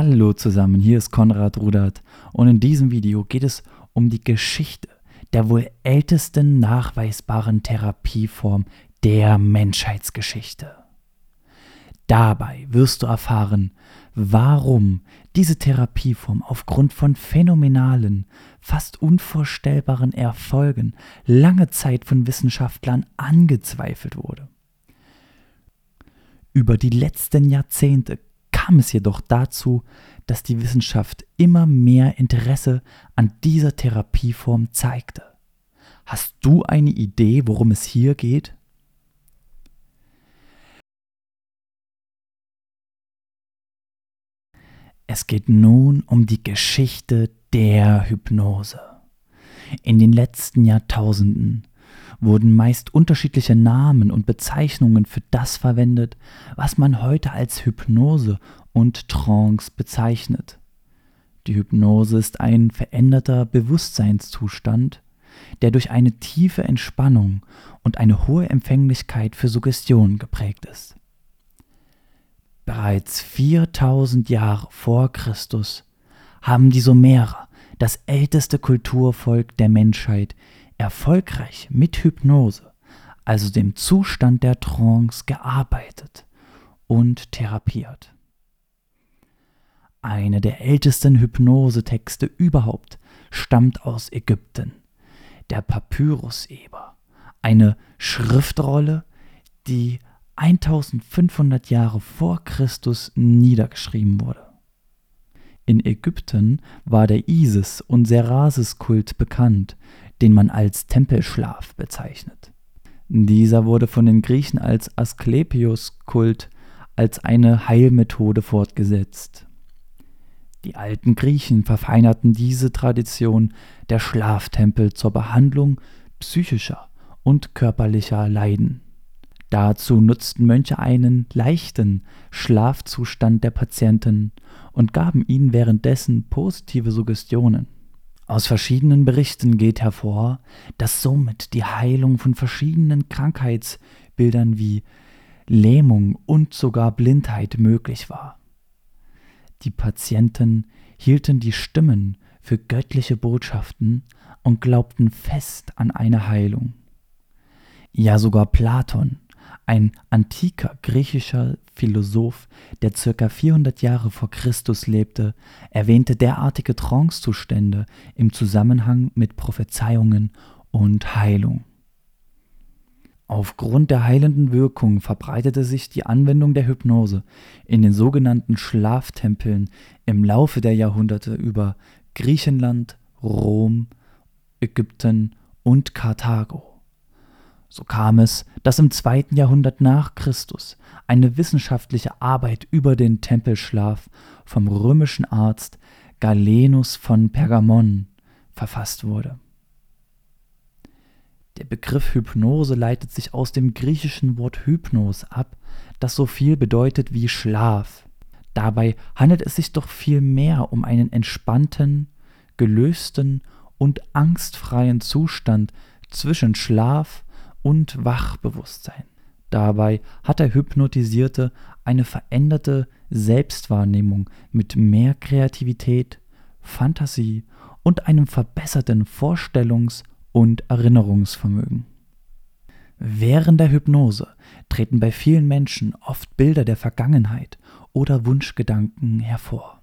Hallo zusammen, hier ist Konrad Rudert und in diesem Video geht es um die Geschichte der wohl ältesten nachweisbaren Therapieform der Menschheitsgeschichte. Dabei wirst du erfahren, warum diese Therapieform aufgrund von phänomenalen, fast unvorstellbaren Erfolgen lange Zeit von Wissenschaftlern angezweifelt wurde. Über die letzten Jahrzehnte kam es jedoch dazu, dass die Wissenschaft immer mehr Interesse an dieser Therapieform zeigte. Hast du eine Idee, worum es hier geht? Es geht nun um die Geschichte der Hypnose. In den letzten Jahrtausenden wurden meist unterschiedliche Namen und Bezeichnungen für das verwendet, was man heute als Hypnose und Trance bezeichnet. Die Hypnose ist ein veränderter Bewusstseinszustand, der durch eine tiefe Entspannung und eine hohe Empfänglichkeit für Suggestionen geprägt ist. Bereits 4000 Jahre vor Christus haben die Sumerer, das älteste Kulturvolk der Menschheit, erfolgreich mit Hypnose, also dem Zustand der Trance, gearbeitet und therapiert. Eine der ältesten Hypnosetexte überhaupt stammt aus Ägypten, der Papyruseber, eine Schriftrolle, die 1500 Jahre vor Christus niedergeschrieben wurde. In Ägypten war der Isis- und Serasis-Kult bekannt, den man als Tempelschlaf bezeichnet. Dieser wurde von den Griechen als Asklepios-Kult als eine Heilmethode fortgesetzt. Die alten Griechen verfeinerten diese Tradition der Schlaftempel zur Behandlung psychischer und körperlicher Leiden. Dazu nutzten Mönche einen leichten Schlafzustand der Patienten und gaben ihnen währenddessen positive Suggestionen. Aus verschiedenen Berichten geht hervor, dass somit die Heilung von verschiedenen Krankheitsbildern wie Lähmung und sogar Blindheit möglich war. Die Patienten hielten die Stimmen für göttliche Botschaften und glaubten fest an eine Heilung. Ja sogar Platon ein antiker griechischer Philosoph, der ca. 400 Jahre vor Christus lebte, erwähnte derartige Trancezustände im Zusammenhang mit Prophezeiungen und Heilung. Aufgrund der heilenden Wirkung verbreitete sich die Anwendung der Hypnose in den sogenannten Schlaftempeln im Laufe der Jahrhunderte über Griechenland, Rom, Ägypten und Karthago. So kam es, dass im zweiten Jahrhundert nach Christus eine wissenschaftliche Arbeit über den Tempelschlaf vom römischen Arzt Galenus von Pergamon verfasst wurde. Der Begriff Hypnose leitet sich aus dem griechischen Wort Hypnos ab, das so viel bedeutet wie Schlaf. Dabei handelt es sich doch vielmehr um einen entspannten, gelösten und angstfreien Zustand zwischen Schlaf und Wachbewusstsein. Dabei hat der Hypnotisierte eine veränderte Selbstwahrnehmung mit mehr Kreativität, Fantasie und einem verbesserten Vorstellungs- und Erinnerungsvermögen. Während der Hypnose treten bei vielen Menschen oft Bilder der Vergangenheit oder Wunschgedanken hervor.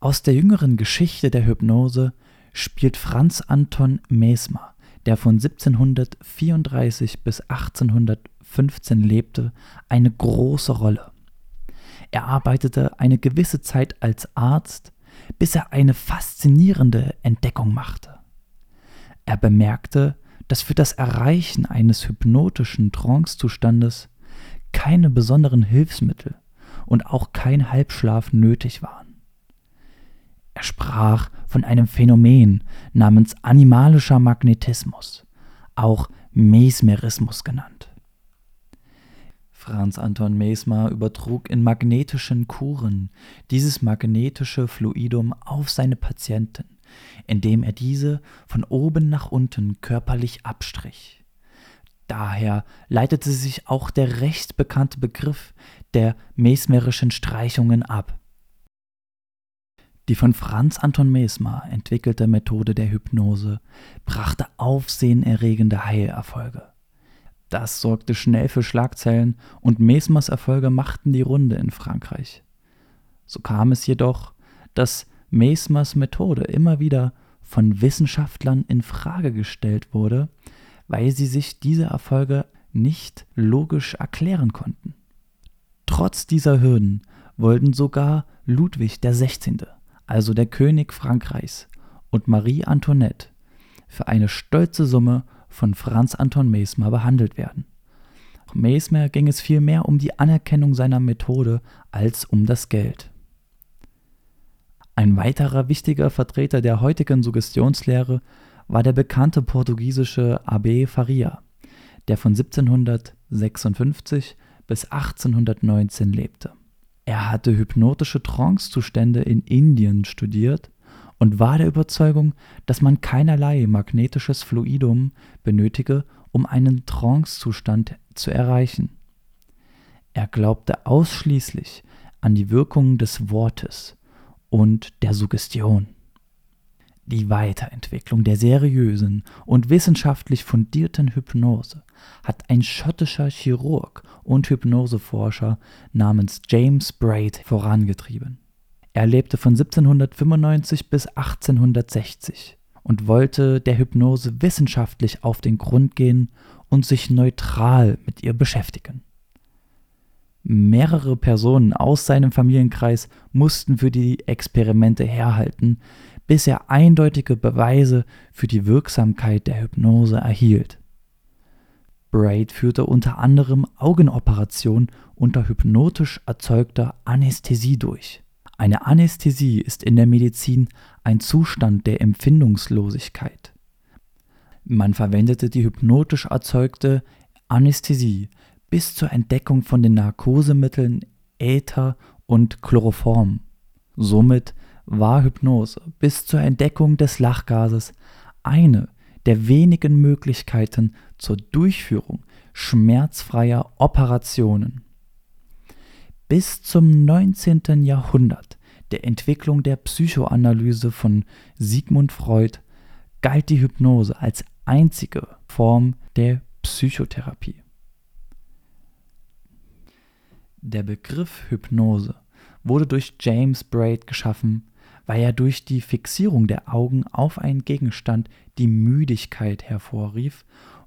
Aus der jüngeren Geschichte der Hypnose spielt Franz Anton Mesmer, der von 1734 bis 1815 lebte, eine große Rolle. Er arbeitete eine gewisse Zeit als Arzt, bis er eine faszinierende Entdeckung machte. Er bemerkte, dass für das Erreichen eines hypnotischen Trancezustandes keine besonderen Hilfsmittel und auch kein Halbschlaf nötig waren. Er sprach von einem Phänomen namens animalischer Magnetismus, auch Mesmerismus genannt. Franz Anton Mesmer übertrug in magnetischen Kuren dieses magnetische Fluidum auf seine Patienten, indem er diese von oben nach unten körperlich abstrich. Daher leitete sich auch der recht bekannte Begriff der mesmerischen Streichungen ab. Die von Franz Anton Mesmer entwickelte Methode der Hypnose brachte aufsehenerregende Heilerfolge. Das sorgte schnell für Schlagzeilen und Mesmers Erfolge machten die Runde in Frankreich. So kam es jedoch, dass Mesmers Methode immer wieder von Wissenschaftlern in Frage gestellt wurde, weil sie sich diese Erfolge nicht logisch erklären konnten. Trotz dieser Hürden wollten sogar Ludwig XVI., also der König Frankreichs, und Marie Antoinette für eine stolze Summe von Franz Anton Mesmer behandelt werden. Mesmer ging es vielmehr um die Anerkennung seiner Methode als um das Geld. Ein weiterer wichtiger Vertreter der heutigen Suggestionslehre war der bekannte portugiesische Abbé Faria, der von 1756 bis 1819 lebte. Er hatte hypnotische Trancezustände in Indien studiert und war der Überzeugung, dass man keinerlei magnetisches Fluidum benötige, um einen Trancezustand zu erreichen. Er glaubte ausschließlich an die Wirkung des Wortes und der Suggestion. Die Weiterentwicklung der seriösen und wissenschaftlich fundierten Hypnose hat ein schottischer Chirurg und Hypnoseforscher namens James Braid vorangetrieben. Er lebte von 1795 bis 1860 und wollte der Hypnose wissenschaftlich auf den Grund gehen und sich neutral mit ihr beschäftigen. Mehrere Personen aus seinem Familienkreis mussten für die Experimente herhalten, bis er eindeutige Beweise für die Wirksamkeit der Hypnose erhielt. Braid führte unter anderem Augenoperationen unter hypnotisch erzeugter Anästhesie durch. Eine Anästhesie ist in der Medizin ein Zustand der Empfindungslosigkeit. Man verwendete die hypnotisch erzeugte Anästhesie bis zur Entdeckung von den Narkosemitteln Äther und Chloroform. Somit war Hypnose bis zur Entdeckung des Lachgases eine der wenigen Möglichkeiten zur Durchführung schmerzfreier Operationen. Bis zum 19. Jahrhundert, der Entwicklung der Psychoanalyse von Sigmund Freud, galt die Hypnose als einzige Form der Psychotherapie. Der Begriff Hypnose wurde durch James Braid geschaffen, weil er durch die Fixierung der Augen auf einen Gegenstand die Müdigkeit hervorrief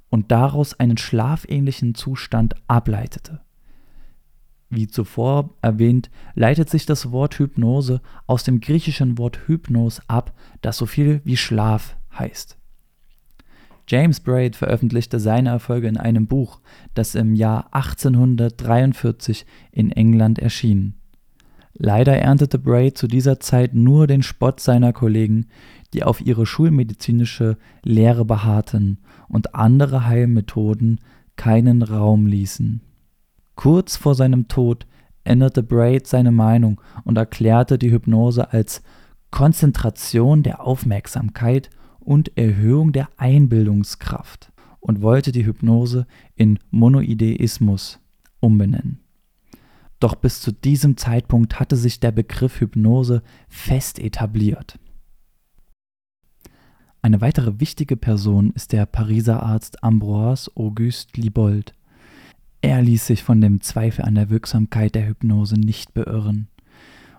und daraus einen schlafähnlichen Zustand ableitete. Wie zuvor erwähnt, leitet sich das Wort Hypnose aus dem griechischen Wort Hypnos ab, das so viel wie Schlaf heißt. James Braid veröffentlichte seine Erfolge in einem Buch, das im Jahr 1843 in England erschien. Leider erntete Braid zu dieser Zeit nur den Spott seiner Kollegen, die auf ihre schulmedizinische Lehre beharrten und andere Heilmethoden keinen Raum ließen. Kurz vor seinem Tod änderte Braid seine Meinung und erklärte die Hypnose als Konzentration der Aufmerksamkeit und Erhöhung der Einbildungskraft und wollte die Hypnose in Monoideismus umbenennen. Doch bis zu diesem Zeitpunkt hatte sich der Begriff Hypnose fest etabliert. Eine weitere wichtige Person ist der Pariser Arzt Ambroise Auguste Libold. Er ließ sich von dem Zweifel an der Wirksamkeit der Hypnose nicht beirren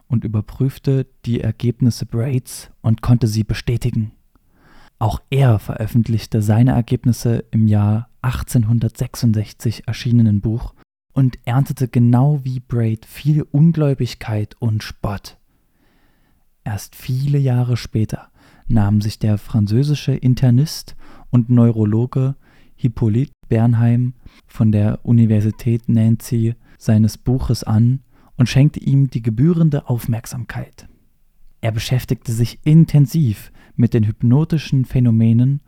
und überprüfte die Ergebnisse Braids und konnte sie bestätigen. Auch er veröffentlichte seine Ergebnisse im Jahr 1866 erschienenen Buch und erntete genau wie Braid viel Ungläubigkeit und Spott. Erst viele Jahre später nahm sich der französische Internist und Neurologe Hippolyte Bernheim von der Universität Nancy seines Buches an und schenkte ihm die gebührende Aufmerksamkeit. Er beschäftigte sich intensiv mit den hypnotischen Phänomenen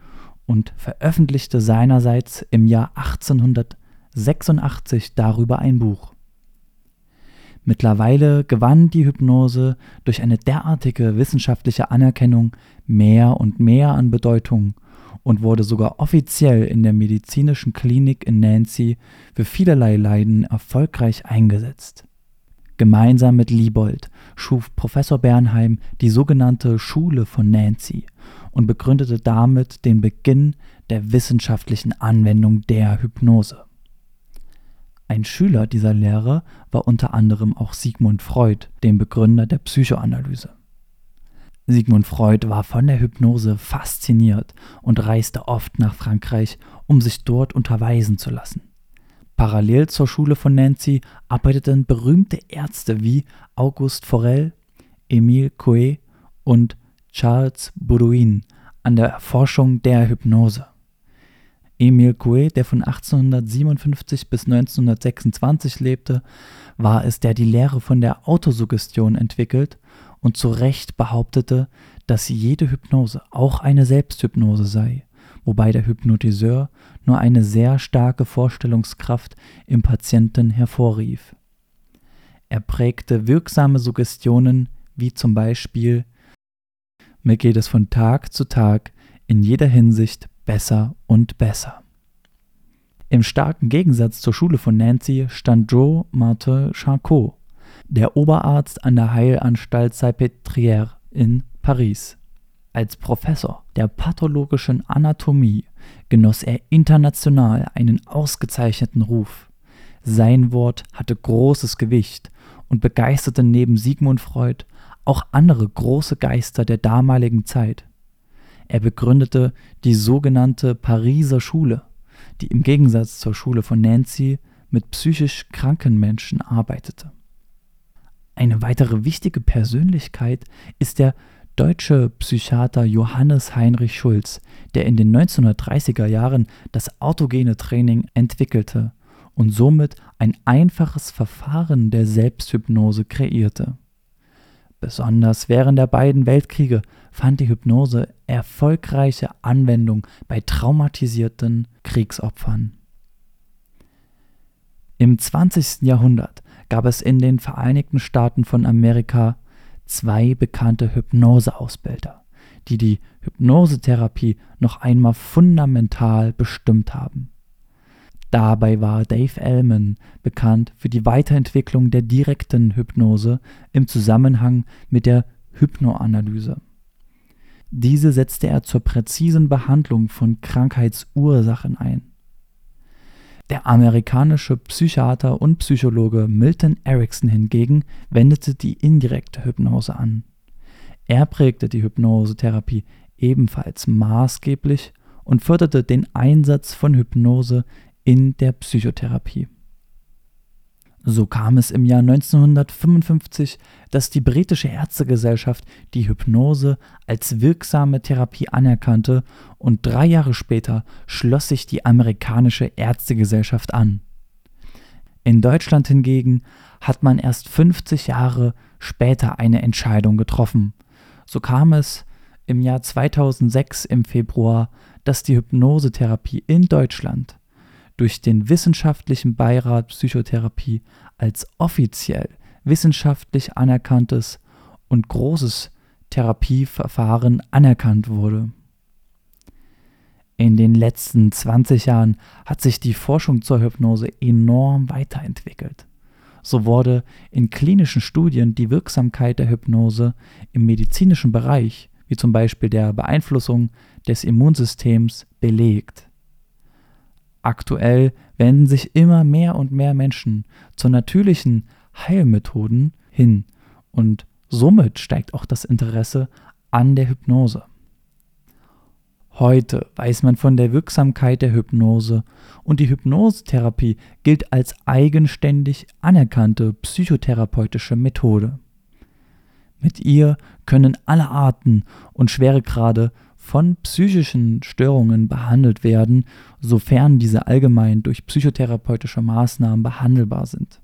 und veröffentlichte seinerseits im Jahr 1800 86 darüber ein Buch. Mittlerweile gewann die Hypnose durch eine derartige wissenschaftliche Anerkennung mehr und mehr an Bedeutung und wurde sogar offiziell in der medizinischen Klinik in Nancy für vielerlei Leiden erfolgreich eingesetzt Gemeinsam mit Liebold schuf Professor Bernheim die sogenannte Schule von Nancy und begründete damit den Beginn der wissenschaftlichen Anwendung der Hypnose. Ein Schüler dieser Lehre war unter anderem auch Sigmund Freud, dem Begründer der Psychoanalyse. Sigmund Freud war von der Hypnose fasziniert und reiste oft nach Frankreich, um sich dort unterweisen zu lassen. Parallel zur Schule von Nancy arbeiteten berühmte Ärzte wie Auguste Forel, Émile Coué und Charles Baudouin an der Erforschung der Hypnose. Émile Coué, der von 1857 bis 1926 lebte, war es, der die Lehre von der Autosuggestion entwickelt und zu Recht behauptete, dass jede Hypnose auch eine Selbsthypnose sei, wobei der Hypnotiseur nur eine sehr starke Vorstellungskraft im Patienten hervorrief. Er prägte wirksame Suggestionen wie zum Beispiel Mir geht es von Tag zu Tag in jeder Hinsicht besser und besser. Im starken Gegensatz zur Schule von Nancy stand Joe Martin Charcot, der Oberarzt an der Heilanstalt Salpêtrière in Paris. Als Professor der pathologischen Anatomie genoss er international einen ausgezeichneten Ruf. Sein Wort hatte großes Gewicht und begeisterte neben Sigmund Freud auch andere große Geister der damaligen Zeit. Er begründete die sogenannte Pariser Schule, die im Gegensatz zur Schule von Nancy mit psychisch kranken Menschen arbeitete. Eine weitere wichtige Persönlichkeit ist der deutsche Psychiater Johannes Heinrich Schulz, der in den 1930er Jahren das autogene Training entwickelte und somit ein einfaches Verfahren der Selbsthypnose kreierte. Besonders während der beiden Weltkriege fand die Hypnose erfolgreiche Anwendung bei traumatisierten Kriegsopfern. Im 20. Jahrhundert gab es in den Vereinigten Staaten von Amerika zwei bekannte Hypnoseausbilder, die die Hypnosetherapie noch einmal fundamental bestimmt haben. Dabei war Dave Ellman bekannt für die Weiterentwicklung der direkten Hypnose im Zusammenhang mit der Hypnoanalyse. Diese setzte er zur präzisen Behandlung von Krankheitsursachen ein. Der amerikanische Psychiater und Psychologe Milton Erickson hingegen wendete die indirekte Hypnose an. Er prägte die Hypnosetherapie ebenfalls maßgeblich und förderte den Einsatz von Hypnose in der Psychotherapie. So kam es im Jahr 1955, dass die britische Ärztegesellschaft die Hypnose als wirksame Therapie anerkannte und drei Jahre später schloss sich die amerikanische Ärztegesellschaft an. In Deutschland hingegen hat man erst 50 Jahre später eine Entscheidung getroffen. So kam es im Jahr 2006 im Februar, dass die Hypnosetherapie in Deutschland durch den Wissenschaftlichen Beirat Psychotherapie als offiziell wissenschaftlich anerkanntes und großes Therapieverfahren anerkannt wurde. In den letzten 20 Jahren hat sich die Forschung zur Hypnose enorm weiterentwickelt. So wurde in klinischen Studien die Wirksamkeit der Hypnose im medizinischen Bereich, wie zum Beispiel der Beeinflussung des Immunsystems, belegt. Aktuell wenden sich immer mehr und mehr Menschen zu natürlichen Heilmethoden hin und somit steigt auch das Interesse an der Hypnose. Heute weiß man von der Wirksamkeit der Hypnose und die Hypnosetherapie gilt als eigenständig anerkannte psychotherapeutische Methode. Mit ihr können alle Arten und Schweregrade von psychischen Störungen behandelt werden, sofern diese allgemein durch psychotherapeutische Maßnahmen behandelbar sind.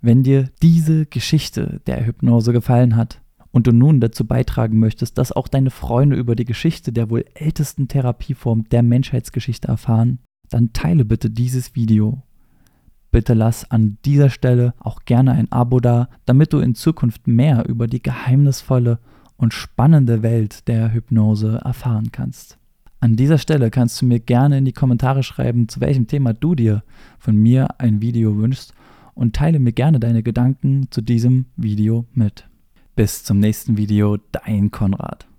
Wenn dir diese Geschichte der Hypnose gefallen hat und du nun dazu beitragen möchtest, dass auch deine Freunde über die Geschichte der wohl ältesten Therapieform der Menschheitsgeschichte erfahren, dann teile bitte dieses Video. Bitte lass an dieser Stelle auch gerne ein Abo da, damit du in Zukunft mehr über die geheimnisvolle und spannende Welt der Hypnose erfahren kannst. An dieser Stelle kannst du mir gerne in die Kommentare schreiben, zu welchem Thema du dir von mir ein Video wünschst und teile mir gerne deine Gedanken zu diesem Video mit. Bis zum nächsten Video, dein Konrad.